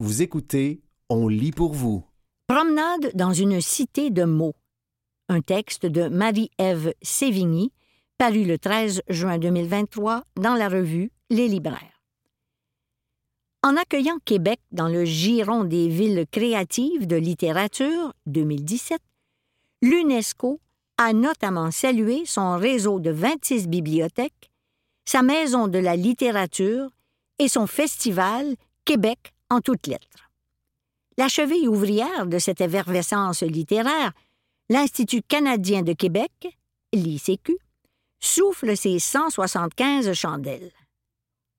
Vous écoutez On lit pour vous. Promenade dans une cité de mots. Un texte de Marie-Ève Sévigny, paru le 13 juin 2023 dans la revue Les Libraires. En accueillant Québec dans le giron des villes créatives de littérature 2017, l'UNESCO a notamment salué son réseau de 26 bibliothèques, sa maison de la littérature et son festival Québec en toutes lettres. La cheville ouvrière de cette effervescence littéraire, l'Institut canadien de Québec, l'ICQ, souffle ses 175 chandelles.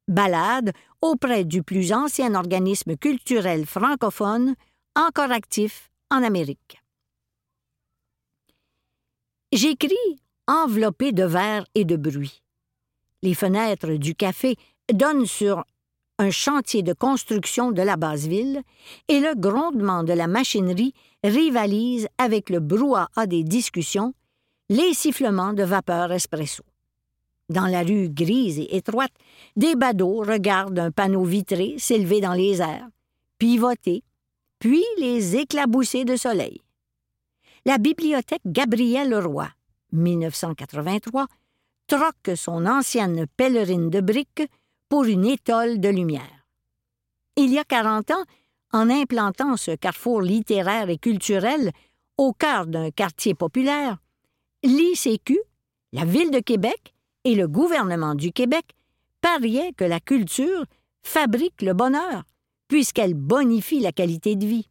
Balade auprès du plus ancien organisme culturel francophone encore actif en Amérique. J'écris enveloppé de verre et de bruit. Les fenêtres du café donnent sur un chantier de construction de la basse ville et le grondement de la machinerie rivalise avec le brouhaha des discussions, les sifflements de vapeur espresso. Dans la rue grise et étroite, des badauds regardent un panneau vitré s'élever dans les airs, pivoter, puis les éclabousser de soleil. La bibliothèque Gabriel Leroy, 1983, troque son ancienne pèlerine de briques pour une étole de lumière. Il y a 40 ans, en implantant ce carrefour littéraire et culturel au cœur d'un quartier populaire, l'ICQ, la Ville de Québec et le gouvernement du Québec pariaient que la culture fabrique le bonheur, puisqu'elle bonifie la qualité de vie.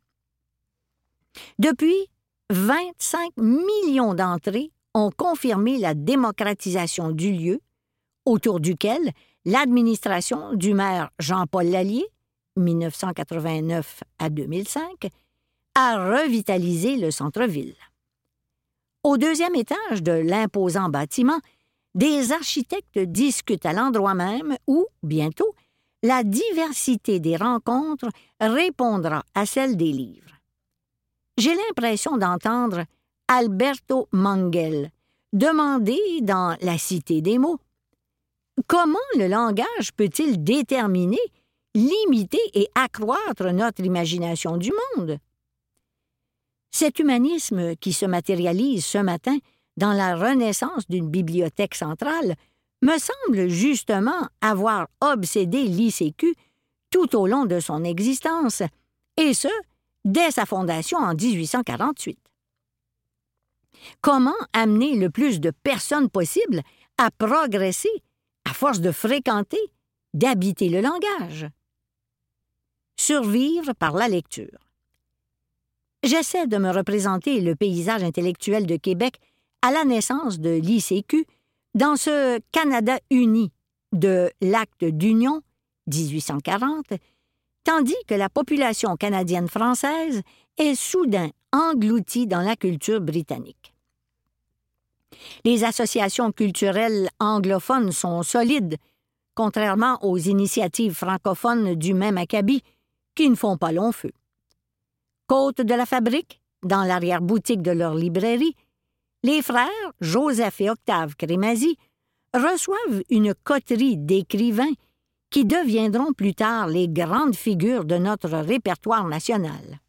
Depuis, 25 millions d'entrées ont confirmé la démocratisation du lieu, autour duquel l'administration du maire Jean-Paul Lallier, 1989 à 2005, a revitalisé le centre-ville. Au deuxième étage de l'imposant bâtiment, des architectes discutent à l'endroit même où, bientôt, la diversité des rencontres répondra à celle des livres. J'ai l'impression d'entendre Alberto Mangel demander dans La Cité des mots Comment le langage peut-il déterminer, limiter et accroître notre imagination du monde? Cet humanisme qui se matérialise ce matin dans la renaissance d'une bibliothèque centrale me semble justement avoir obsédé l'ICQ tout au long de son existence, et ce, dès sa fondation en 1848. Comment amener le plus de personnes possible à progresser à force de fréquenter, d'habiter le langage? Survivre par la lecture. J'essaie de me représenter le paysage intellectuel de Québec à la naissance de l'ICQ dans ce Canada uni de l'Acte d'Union 1840, tandis que la population canadienne-française est soudain engloutie dans la culture britannique. Les associations culturelles anglophones sont solides, contrairement aux initiatives francophones du même acabit, qui ne font pas long feu. Côte de la fabrique, dans l'arrière-boutique de leur librairie, les frères Joseph et Octave Crémazie reçoivent une coterie d'écrivains qui deviendront plus tard les grandes figures de notre répertoire national.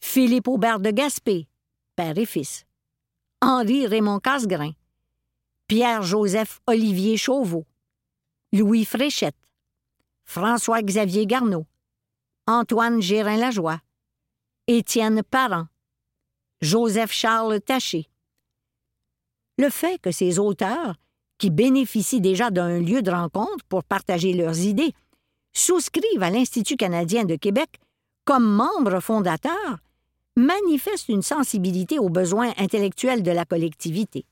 Philippe Aubert de Gaspé, père et fils. Henri Raymond Casgrain. Pierre-Joseph Olivier Chauveau. Louis Fréchette. François-Xavier Garneau. Antoine Gérin-Lajoie. Étienne Parent. Joseph-Charles Taché. Le fait que ces auteurs, qui bénéficient déjà d'un lieu de rencontre pour partager leurs idées, souscrivent à l'Institut canadien de Québec comme membres fondateurs, manifeste une sensibilité aux besoins intellectuels de la collectivité.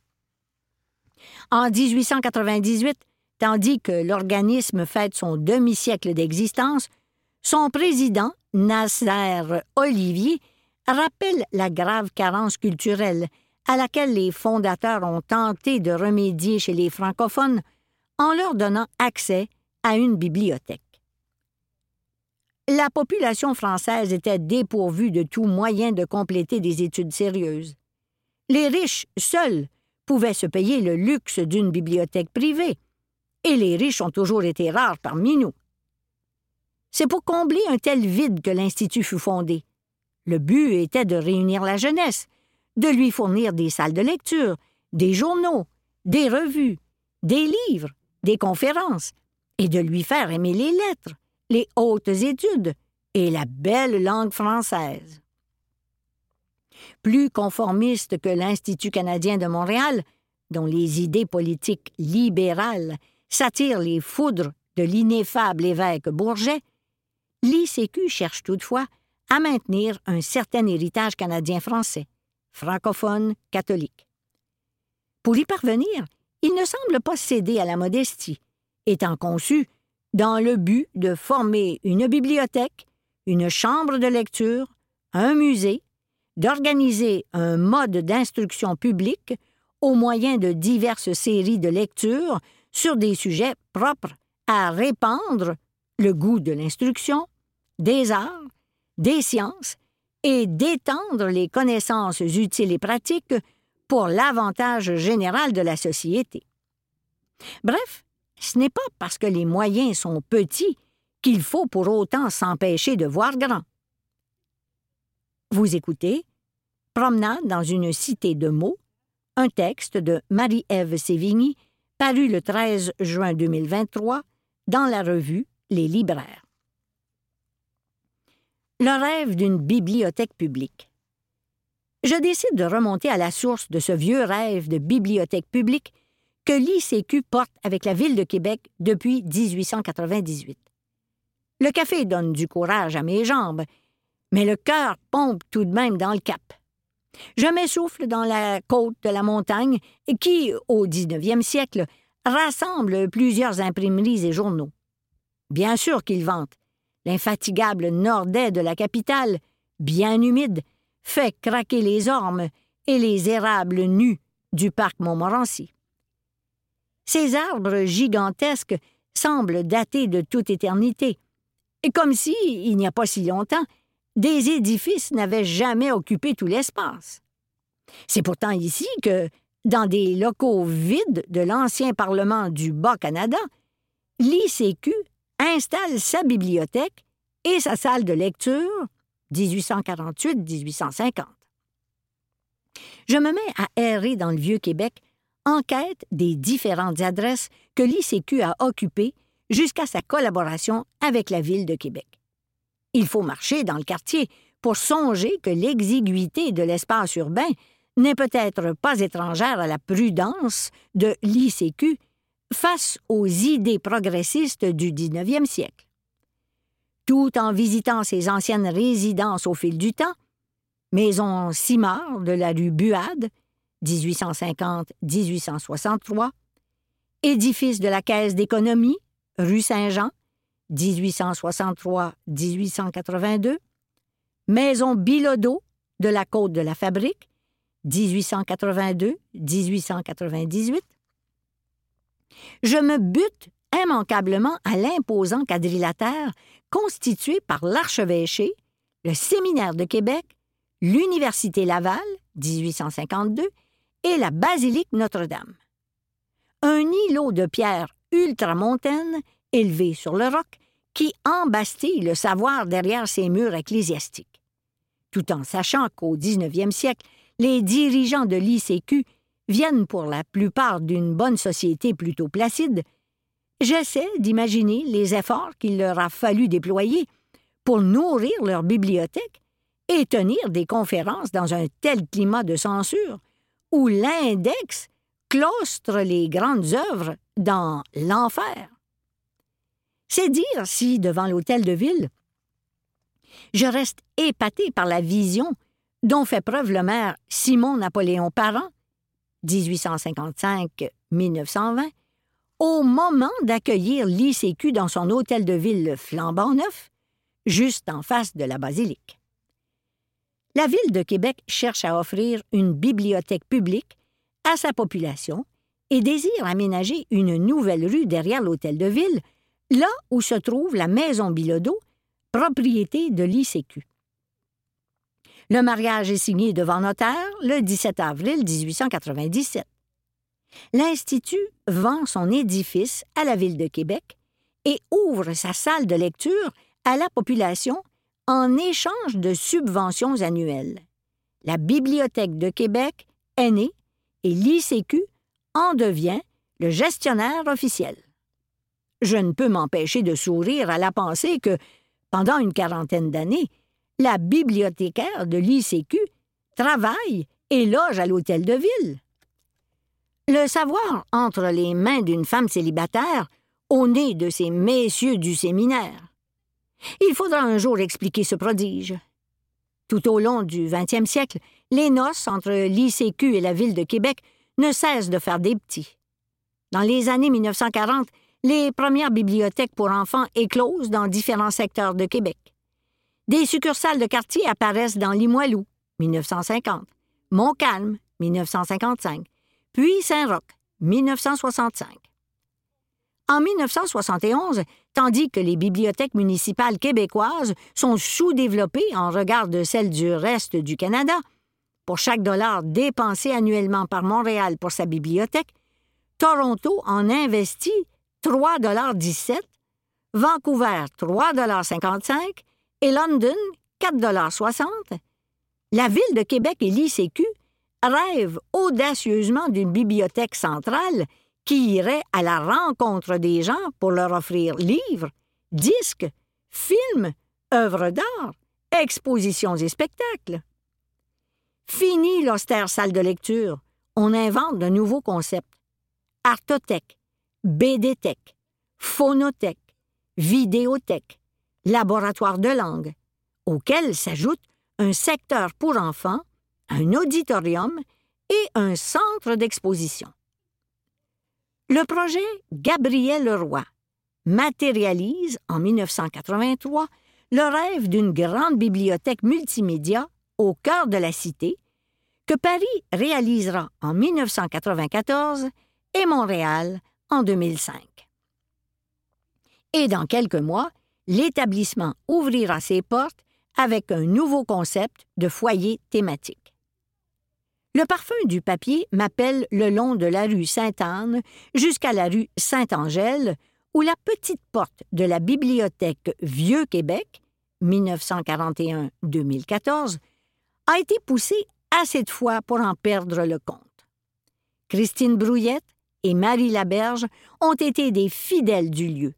En 1898, tandis que l'organisme fête son demi-siècle d'existence, son président, Nasser Olivier, rappelle la grave carence culturelle à laquelle les fondateurs ont tenté de remédier chez les francophones en leur donnant accès à une bibliothèque. La population française était dépourvue de tout moyen de compléter des études sérieuses. Les riches seuls pouvaient se payer le luxe d'une bibliothèque privée, et les riches ont toujours été rares parmi nous. C'est pour combler un tel vide que l'Institut fut fondé. Le but était de réunir la jeunesse, de lui fournir des salles de lecture, des journaux, des revues, des livres, des conférences, et de lui faire aimer les lettres, les hautes études et la belle langue française. Plus conformiste que l'Institut canadien de Montréal, dont les idées politiques libérales s'attirent les foudres de l'ineffable évêque Bourget, l'ICQ cherche toutefois à maintenir un certain héritage canadien-français, francophone catholique. Pour y parvenir, il ne semble pas céder à la modestie, étant conçu dans le but de former une bibliothèque, une chambre de lecture, un musée, d'organiser un mode d'instruction publique au moyen de diverses séries de lectures sur des sujets propres à répandre le goût de l'instruction, des arts, des sciences et d'étendre les connaissances utiles et pratiques pour l'avantage général de la société. Bref, ce n'est pas parce que les moyens sont petits qu'il faut pour autant s'empêcher de voir grand. Vous écoutez Promenade dans une cité de mots, un texte de Marie-Ève Sévigny, paru le 13 juin 2023 dans la revue Les libraires. Le rêve d'une bibliothèque publique. Je décide de remonter à la source de ce vieux rêve de bibliothèque publique que l'ICQ porte avec la Ville de Québec depuis 1898. Le café donne du courage à mes jambes, mais le cœur pompe tout de même dans le cap. Je m'essouffle dans la côte de la montagne qui, au 19e siècle, rassemble plusieurs imprimeries et journaux. Bien sûr qu'ils vantent. L'infatigable nordais de la capitale, bien humide, fait craquer les ormes et les érables nus du parc Montmorency. Ces arbres gigantesques semblent dater de toute éternité, et comme si, il n'y a pas si longtemps, des édifices n'avaient jamais occupé tout l'espace. C'est pourtant ici que, dans des locaux vides de l'ancien Parlement du Bas-Canada, l'ICQ installe sa bibliothèque et sa salle de lecture 1848-1850. Je me mets à errer dans le Vieux-Québec enquête des différentes adresses que l'ICQ a occupées jusqu'à sa collaboration avec la Ville de Québec. Il faut marcher dans le quartier pour songer que l'exiguïté de l'espace urbain n'est peut-être pas étrangère à la prudence de l'ICQ face aux idées progressistes du 19e siècle. Tout en visitant ses anciennes résidences au fil du temps, Maison Simard de la rue Buade, 1850-1863, édifice de la Caisse d'économie, rue Saint-Jean, 1863-1882, maison Bilodeau de la Côte de la Fabrique, 1882-1898. Je me bute immanquablement à l'imposant quadrilatère constitué par l'archevêché, le Séminaire de Québec, l'Université Laval, 1852, et la basilique Notre-Dame. Un îlot de pierre ultramontaine élevé sur le roc qui embastille le savoir derrière ses murs ecclésiastiques. Tout en sachant qu'au 19e siècle, les dirigeants de l'ICQ viennent pour la plupart d'une bonne société plutôt placide, j'essaie d'imaginer les efforts qu'il leur a fallu déployer pour nourrir leur bibliothèque et tenir des conférences dans un tel climat de censure où l'index claustre les grandes œuvres dans l'enfer. C'est dire si, devant l'hôtel de ville, je reste épaté par la vision dont fait preuve le maire Simon Napoléon Parent, 1855-1920, au moment d'accueillir l'ICQ dans son hôtel de ville flambant neuf, juste en face de la basilique. La Ville de Québec cherche à offrir une bibliothèque publique à sa population et désire aménager une nouvelle rue derrière l'hôtel de ville, là où se trouve la maison Bilodeau, propriété de l'ICQ. Le mariage est signé devant notaire le 17 avril 1897. L'Institut vend son édifice à la Ville de Québec et ouvre sa salle de lecture à la population en échange de subventions annuelles. La Bibliothèque de Québec est née et l'ICQ en devient le gestionnaire officiel. Je ne peux m'empêcher de sourire à la pensée que, pendant une quarantaine d'années, la bibliothécaire de l'ICQ travaille et loge à l'hôtel de ville. Le savoir entre les mains d'une femme célibataire au nez de ces messieurs du séminaire. Il faudra un jour expliquer ce prodige. Tout au long du XXe siècle, les noces entre l'ICQ et la ville de Québec ne cessent de faire des petits. Dans les années 1940, les premières bibliothèques pour enfants éclosent dans différents secteurs de Québec. Des succursales de quartier apparaissent dans Limoilou, 1950, Montcalm, 1955, puis Saint-Roch, 1965. En 1971, tandis que les bibliothèques municipales québécoises sont sous-développées en regard de celles du reste du Canada, pour chaque dollar dépensé annuellement par Montréal pour sa bibliothèque, Toronto en investit 3,17 Vancouver 3,55 et London 4,60 La ville de Québec et l'ICQ rêvent audacieusement d'une bibliothèque centrale qui irait à la rencontre des gens pour leur offrir livres, disques, films, œuvres d'art, expositions et spectacles. Fini l'austère salle de lecture. On invente de nouveaux concepts. Artothèque, BDthèque, phonothèque, vidéothèque, laboratoire de langue, auquel s'ajoute un secteur pour enfants, un auditorium et un centre d'exposition. Le projet Gabriel Leroy matérialise en 1983 le rêve d'une grande bibliothèque multimédia au cœur de la cité que Paris réalisera en 1994 et Montréal en 2005. Et dans quelques mois, l'établissement ouvrira ses portes avec un nouveau concept de foyer thématique. Le parfum du papier m'appelle le long de la rue Sainte-Anne jusqu'à la rue Sainte-Angèle, où la petite porte de la bibliothèque Vieux-Québec, 1941-2014, a été poussée assez de fois pour en perdre le compte. Christine Brouillette et Marie Laberge ont été des fidèles du lieu,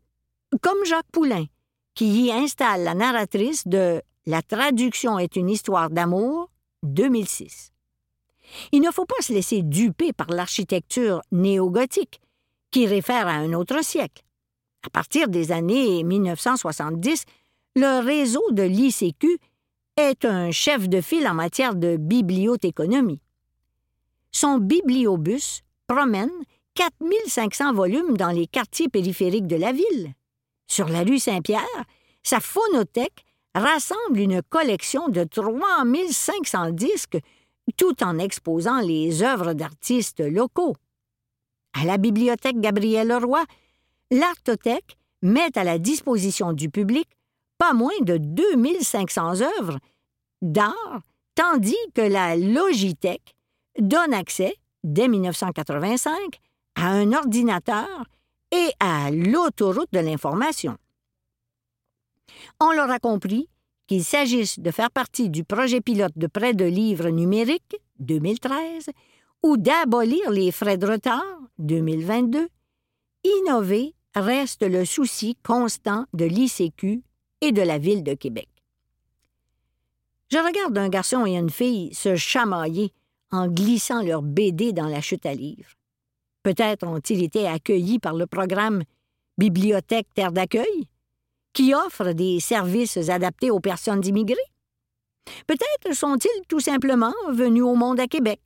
comme Jacques Poulain, qui y installe la narratrice de La traduction est une histoire d'amour, 2006. Il ne faut pas se laisser duper par l'architecture néo-gothique, qui réfère à un autre siècle. À partir des années 1970, le réseau de l'ICQ est un chef de file en matière de bibliothéconomie. Son bibliobus promène 4500 volumes dans les quartiers périphériques de la ville. Sur la rue Saint-Pierre, sa phonothèque rassemble une collection de 3500 disques tout en exposant les œuvres d'artistes locaux. À la bibliothèque Gabriel Leroy, l'Artothèque met à la disposition du public pas moins de 2500 œuvres d'art, tandis que la Logitech donne accès, dès 1985, à un ordinateur et à l'autoroute de l'information. On l'aura compris, qu'il s'agisse de faire partie du projet pilote de prêt de livres numériques 2013 ou d'abolir les frais de retard 2022, innover reste le souci constant de l'ICQ et de la Ville de Québec. Je regarde un garçon et une fille se chamailler en glissant leur BD dans la chute à livres. Peut-être ont-ils été accueillis par le programme Bibliothèque Terre d'accueil? Qui offre des services adaptés aux personnes immigrées? Peut-être sont-ils tout simplement venus au monde à Québec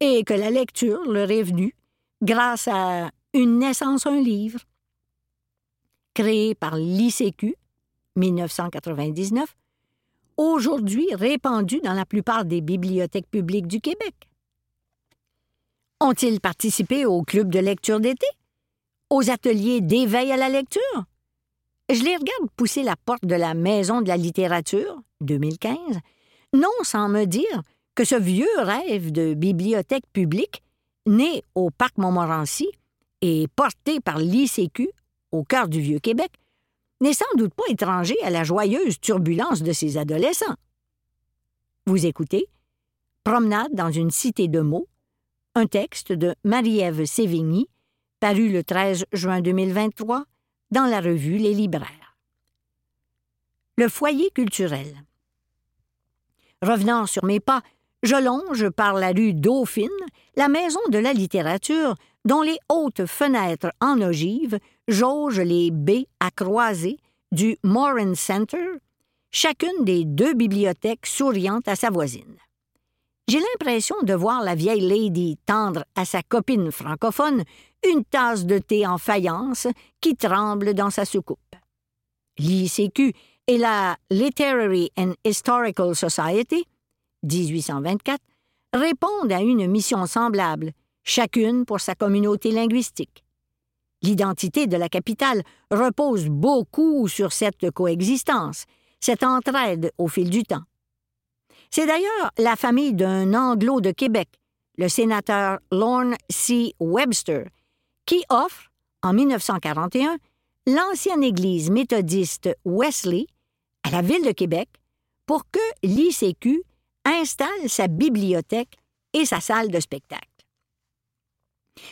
et que la lecture leur est venue grâce à Une naissance, un livre. Créé par l'ICQ, 1999, aujourd'hui répandu dans la plupart des bibliothèques publiques du Québec. Ont-ils participé au club de lecture d'été? Aux ateliers d'éveil à la lecture? Je les regarde pousser la porte de la Maison de la littérature, 2015, non sans me dire que ce vieux rêve de bibliothèque publique, né au Parc Montmorency et porté par l'ICQ au cœur du Vieux-Québec, n'est sans doute pas étranger à la joyeuse turbulence de ses adolescents. Vous écoutez Promenade dans une cité de mots, un texte de Marie-Ève Sévigny, paru le 13 juin 2023 dans la revue Les Libraires. Le foyer culturel. Revenant sur mes pas, je longe par la rue Dauphine la maison de la littérature dont les hautes fenêtres en ogive jaugent les baies à croiser du Moran Center, chacune des deux bibliothèques souriantes à sa voisine. J'ai l'impression de voir la vieille lady tendre à sa copine francophone une tasse de thé en faïence qui tremble dans sa soucoupe. L'ICQ et la Literary and Historical Society, 1824, répondent à une mission semblable, chacune pour sa communauté linguistique. L'identité de la capitale repose beaucoup sur cette coexistence, cette entraide au fil du temps. C'est d'ailleurs la famille d'un Anglo de Québec, le sénateur Lorne C. Webster, qui offre, en 1941, l'ancienne église méthodiste Wesley à la ville de Québec pour que l'ICQ installe sa bibliothèque et sa salle de spectacle.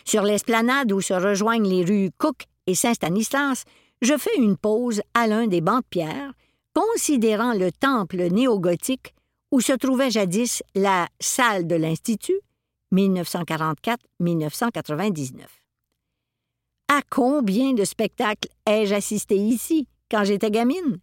Sur l'esplanade où se rejoignent les rues Cook et Saint-Stanislas, je fais une pause à l'un des bancs de pierre, considérant le temple néogothique où se trouvait jadis la salle de l'Institut, 1944-1999. À combien de spectacles ai-je assisté ici quand j'étais gamine?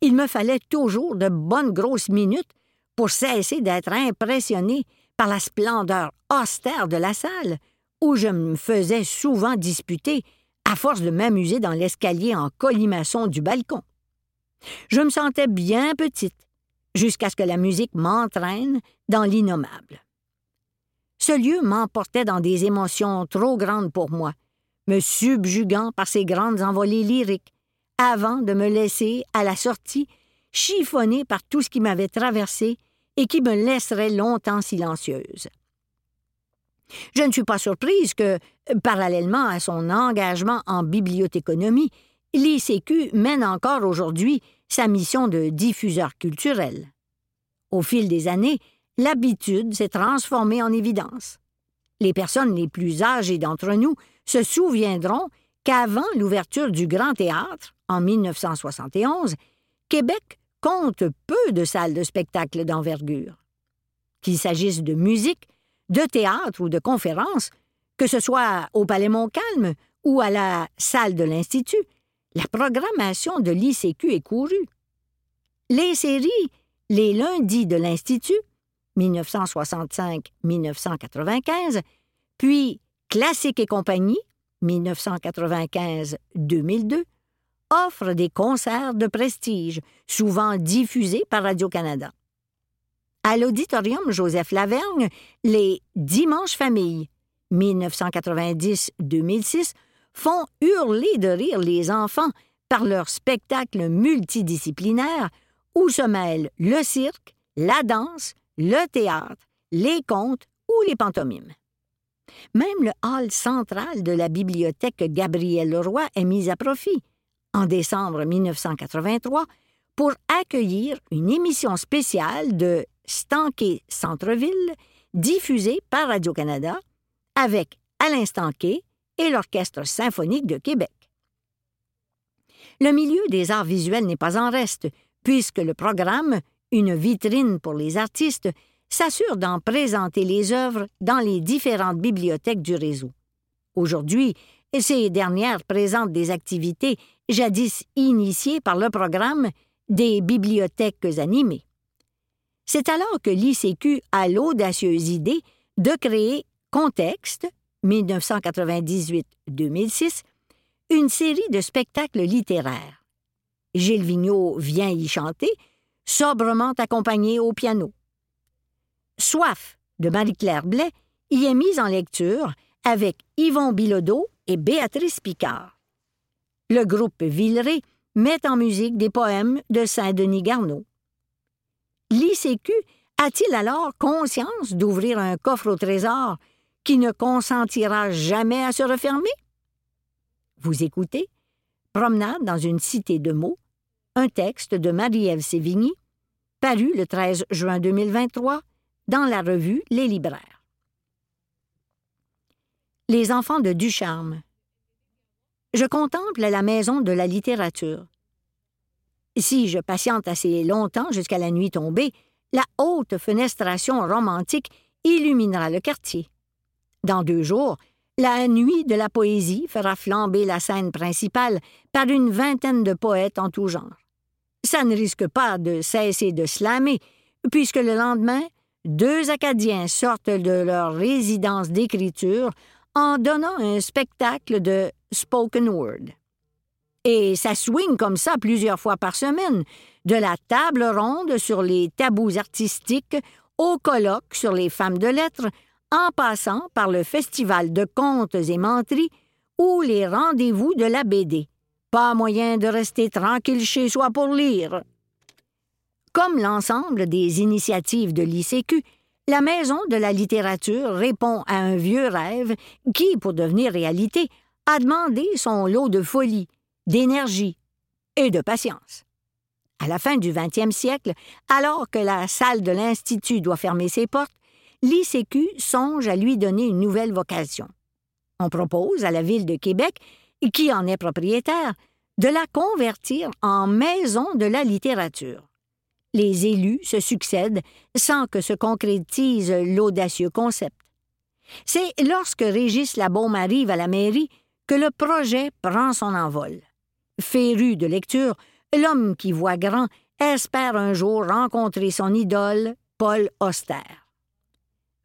Il me fallait toujours de bonnes grosses minutes pour cesser d'être impressionné par la splendeur austère de la salle, où je me faisais souvent disputer à force de m'amuser dans l'escalier en colimaçon du balcon. Je me sentais bien petite, jusqu'à ce que la musique m'entraîne dans l'innommable. Ce lieu m'emportait dans des émotions trop grandes pour moi, me subjuguant par ses grandes envolées lyriques, avant de me laisser, à la sortie, chiffonner par tout ce qui m'avait traversé et qui me laisserait longtemps silencieuse. Je ne suis pas surprise que, parallèlement à son engagement en bibliothéconomie, l'ICQ mène encore aujourd'hui sa mission de diffuseur culturel. Au fil des années, l'habitude s'est transformée en évidence. Les personnes les plus âgées d'entre nous se souviendront qu'avant l'ouverture du Grand Théâtre, en 1971, Québec compte peu de salles de spectacle d'envergure. Qu'il s'agisse de musique, de théâtre ou de conférences, que ce soit au Palais Montcalm ou à la salle de l'Institut, la programmation de l'ICQ est courue. Les séries Les lundis de l'Institut, 1965-1995, puis Classique et compagnie, 1995-2002, offrent des concerts de prestige, souvent diffusés par Radio-Canada. À l'Auditorium Joseph Lavergne, les Dimanches Familles, 1990-2006, font hurler de rire les enfants par leur spectacle multidisciplinaire où se mêlent le cirque, la danse, le théâtre, les contes ou les pantomimes. Même le hall central de la bibliothèque Gabriel Leroy est mis à profit, en décembre 1983, pour accueillir une émission spéciale de Stanquet Centre-Ville, diffusée par Radio-Canada, avec Alain Stanquet et l'Orchestre symphonique de Québec. Le milieu des arts visuels n'est pas en reste, puisque le programme, une vitrine pour les artistes, s'assure d'en présenter les œuvres dans les différentes bibliothèques du réseau. Aujourd'hui, ces dernières présentent des activités jadis initiées par le programme des bibliothèques animées. C'est alors que l'ICQ a l'audacieuse idée de créer Contexte, 1998-2006, une série de spectacles littéraires. Gilles Vigneault vient y chanter, sobrement accompagné au piano. Soif de Marie-Claire Blais y est mise en lecture avec Yvon Bilodeau et Béatrice Picard. Le groupe Villeray met en musique des poèmes de Saint-Denis Garneau. L'ICQ a-t-il alors conscience d'ouvrir un coffre au trésor qui ne consentira jamais à se refermer? Vous écoutez Promenade dans une cité de mots, un texte de Marie-Ève Sévigny, paru le 13 juin 2023 dans la revue Les Libraires. Les enfants de Ducharme. Je contemple la maison de la littérature. Si je patiente assez longtemps jusqu'à la nuit tombée, la haute fenestration romantique illuminera le quartier. Dans deux jours, la nuit de la poésie fera flamber la scène principale par une vingtaine de poètes en tout genre. Ça ne risque pas de cesser de slammer, puisque le lendemain, deux Acadiens sortent de leur résidence d'écriture en donnant un spectacle de spoken word. Et ça swing comme ça plusieurs fois par semaine, de la table ronde sur les tabous artistiques au colloque sur les femmes de lettres, en passant par le festival de contes et menteries ou les rendez-vous de la BD. Pas moyen de rester tranquille chez soi pour lire. Comme l'ensemble des initiatives de l'ICQ, la Maison de la littérature répond à un vieux rêve qui, pour devenir réalité, a demandé son lot de folie, d'énergie et de patience. À la fin du 20e siècle, alors que la salle de l'Institut doit fermer ses portes, l'ICQ songe à lui donner une nouvelle vocation. On propose à la ville de Québec, qui en est propriétaire, de la convertir en maison de la littérature. Les élus se succèdent sans que se concrétise l'audacieux concept. C'est lorsque Régis Labaume arrive à la mairie que le projet prend son envol. Féru de lecture, l'homme qui voit grand espère un jour rencontrer son idole, Paul Auster.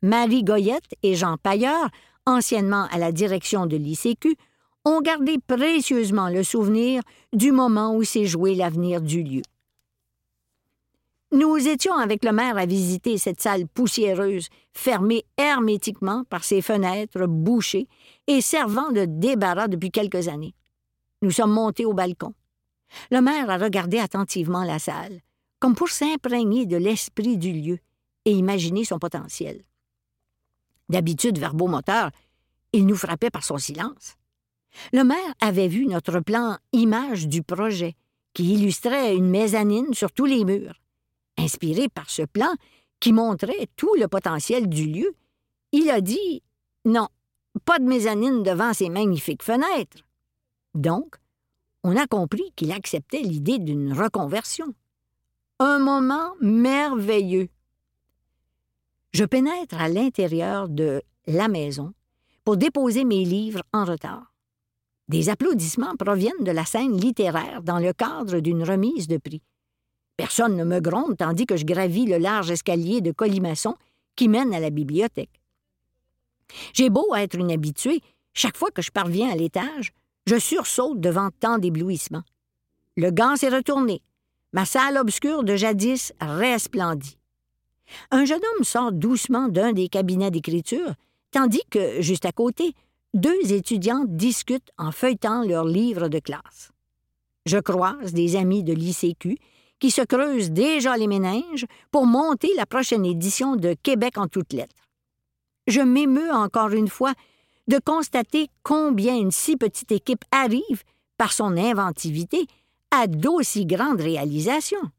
Marie Goyette et Jean Pailleur, anciennement à la direction de l'ICQ, ont gardé précieusement le souvenir du moment où s'est joué l'avenir du lieu. Nous étions avec le maire à visiter cette salle poussiéreuse, fermée hermétiquement par ses fenêtres bouchées et servant de débarras depuis quelques années. Nous sommes montés au balcon. Le maire a regardé attentivement la salle, comme pour s'imprégner de l'esprit du lieu et imaginer son potentiel. D'habitude verbomoteur, il nous frappait par son silence. Le maire avait vu notre plan image du projet, qui illustrait une mezzanine sur tous les murs. Inspiré par ce plan, qui montrait tout le potentiel du lieu, il a dit Non, pas de mezzanine devant ces magnifiques fenêtres. Donc, on a compris qu'il acceptait l'idée d'une reconversion. Un moment merveilleux. Je pénètre à l'intérieur de la maison pour déposer mes livres en retard. Des applaudissements proviennent de la scène littéraire dans le cadre d'une remise de prix. Personne ne me gronde tandis que je gravis le large escalier de colimaçon qui mène à la bibliothèque. J'ai beau être une habituée, chaque fois que je parviens à l'étage, je sursaute devant tant d'éblouissements. Le gant s'est retourné. Ma salle obscure de jadis resplendit. Un jeune homme sort doucement d'un des cabinets d'écriture, tandis que, juste à côté, deux étudiantes discutent en feuilletant leurs livres de classe. Je croise des amis de l'ICQ qui se creusent déjà les méninges pour monter la prochaine édition de Québec en toutes lettres. Je m'émeus encore une fois de constater combien une si petite équipe arrive, par son inventivité, à d'aussi grandes réalisations.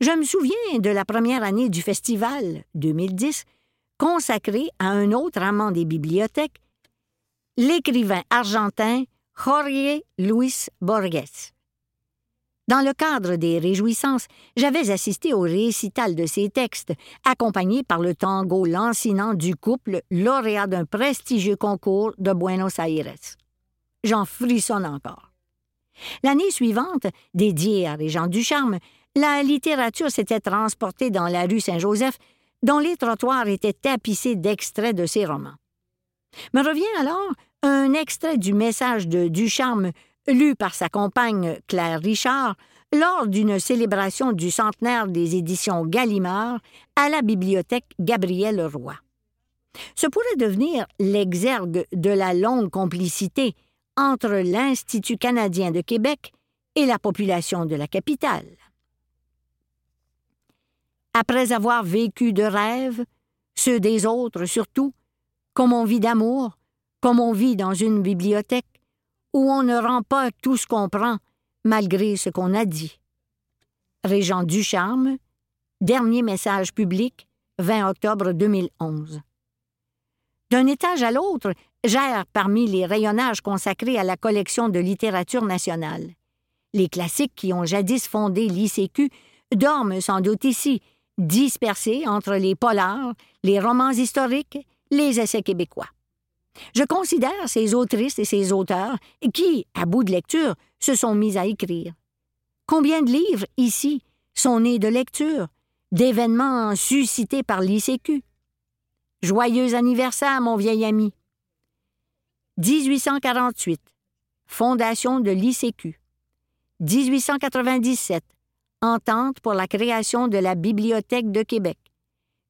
Je me souviens de la première année du festival, 2010, consacrée à un autre amant des bibliothèques, l'écrivain argentin Jorge Luis Borges. Dans le cadre des réjouissances, j'avais assisté au récital de ces textes, accompagné par le tango lancinant du couple lauréat d'un prestigieux concours de Buenos Aires. J'en frissonne encore. L'année suivante, dédiée à Régent Ducharme, la littérature s'était transportée dans la rue Saint-Joseph, dont les trottoirs étaient tapissés d'extraits de ses romans. Me revient alors un extrait du message de Ducharme lu par sa compagne Claire Richard lors d'une célébration du centenaire des éditions Gallimard à la bibliothèque Gabriel Roy. Ce pourrait devenir l'exergue de la longue complicité entre l'Institut canadien de Québec et la population de la capitale. Après avoir vécu de rêves, ceux des autres surtout, comme on vit d'amour, comme on vit dans une bibliothèque, où on ne rend pas tout ce qu'on prend, malgré ce qu'on a dit. Régent Ducharme, dernier message public, 20 octobre 2011. D'un étage à l'autre, gère parmi les rayonnages consacrés à la collection de littérature nationale. Les classiques qui ont jadis fondé l'ICQ dorment sans doute ici, dispersés entre les polars, les romans historiques, les essais québécois. Je considère ces autrices et ces auteurs qui, à bout de lecture, se sont mis à écrire. Combien de livres, ici, sont nés de lecture, d'événements suscités par l'ICQ? Joyeux anniversaire, mon vieil ami. 1848. Fondation de l'ICQ. 1897. Entente pour la création de la Bibliothèque de Québec.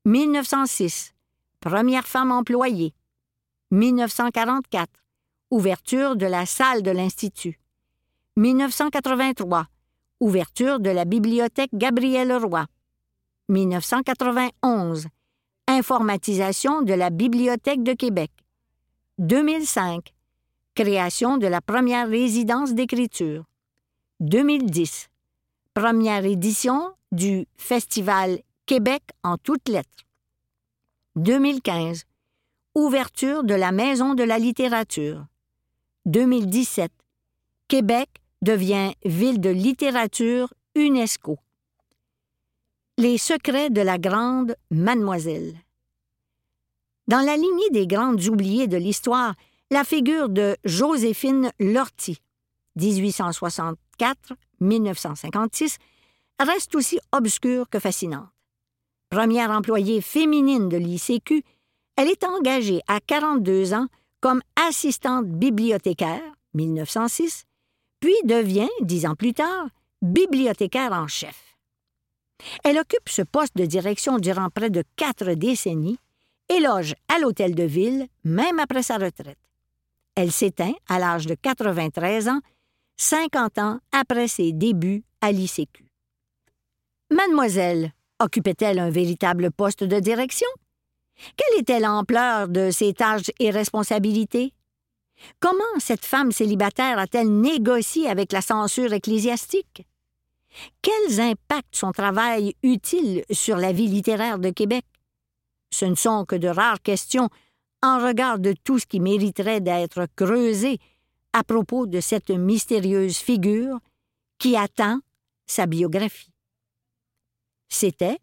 1906. Première femme employée. 1944. Ouverture de la salle de l'Institut. 1983. Ouverture de la bibliothèque Gabriel Roy. 1991. Informatisation de la Bibliothèque de Québec. 2005. Création de la première résidence d'écriture. 2010. Première édition du Festival Québec en toutes lettres. 2015. Ouverture de la Maison de la littérature. 2017. Québec devient ville de littérature UNESCO. Les secrets de la grande mademoiselle. Dans la lignée des grandes oubliées de l'histoire, la figure de Joséphine Lortie, 1864-1956, reste aussi obscure que fascinante. Première employée féminine de l'ICQ, elle est engagée à 42 ans comme assistante bibliothécaire, 1906, puis devient, dix ans plus tard, bibliothécaire en chef. Elle occupe ce poste de direction durant près de quatre décennies et loge à l'hôtel de ville même après sa retraite. Elle s'éteint à l'âge de 93 ans, 50 ans après ses débuts à l'ICQ. Mademoiselle occupait-elle un véritable poste de direction? Quelle était l'ampleur de ses tâches et responsabilités? Comment cette femme célibataire a-t-elle négocié avec la censure ecclésiastique? Quels impacts son travail eut-il sur la vie littéraire de Québec? Ce ne sont que de rares questions en regard de tout ce qui mériterait d'être creusé à propos de cette mystérieuse figure qui attend sa biographie. C'était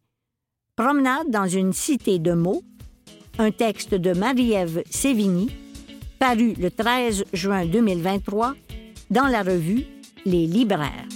Promenade dans une cité de mots, un texte de Marie-Ève Sévigny, paru le 13 juin 2023 dans la revue Les Libraires.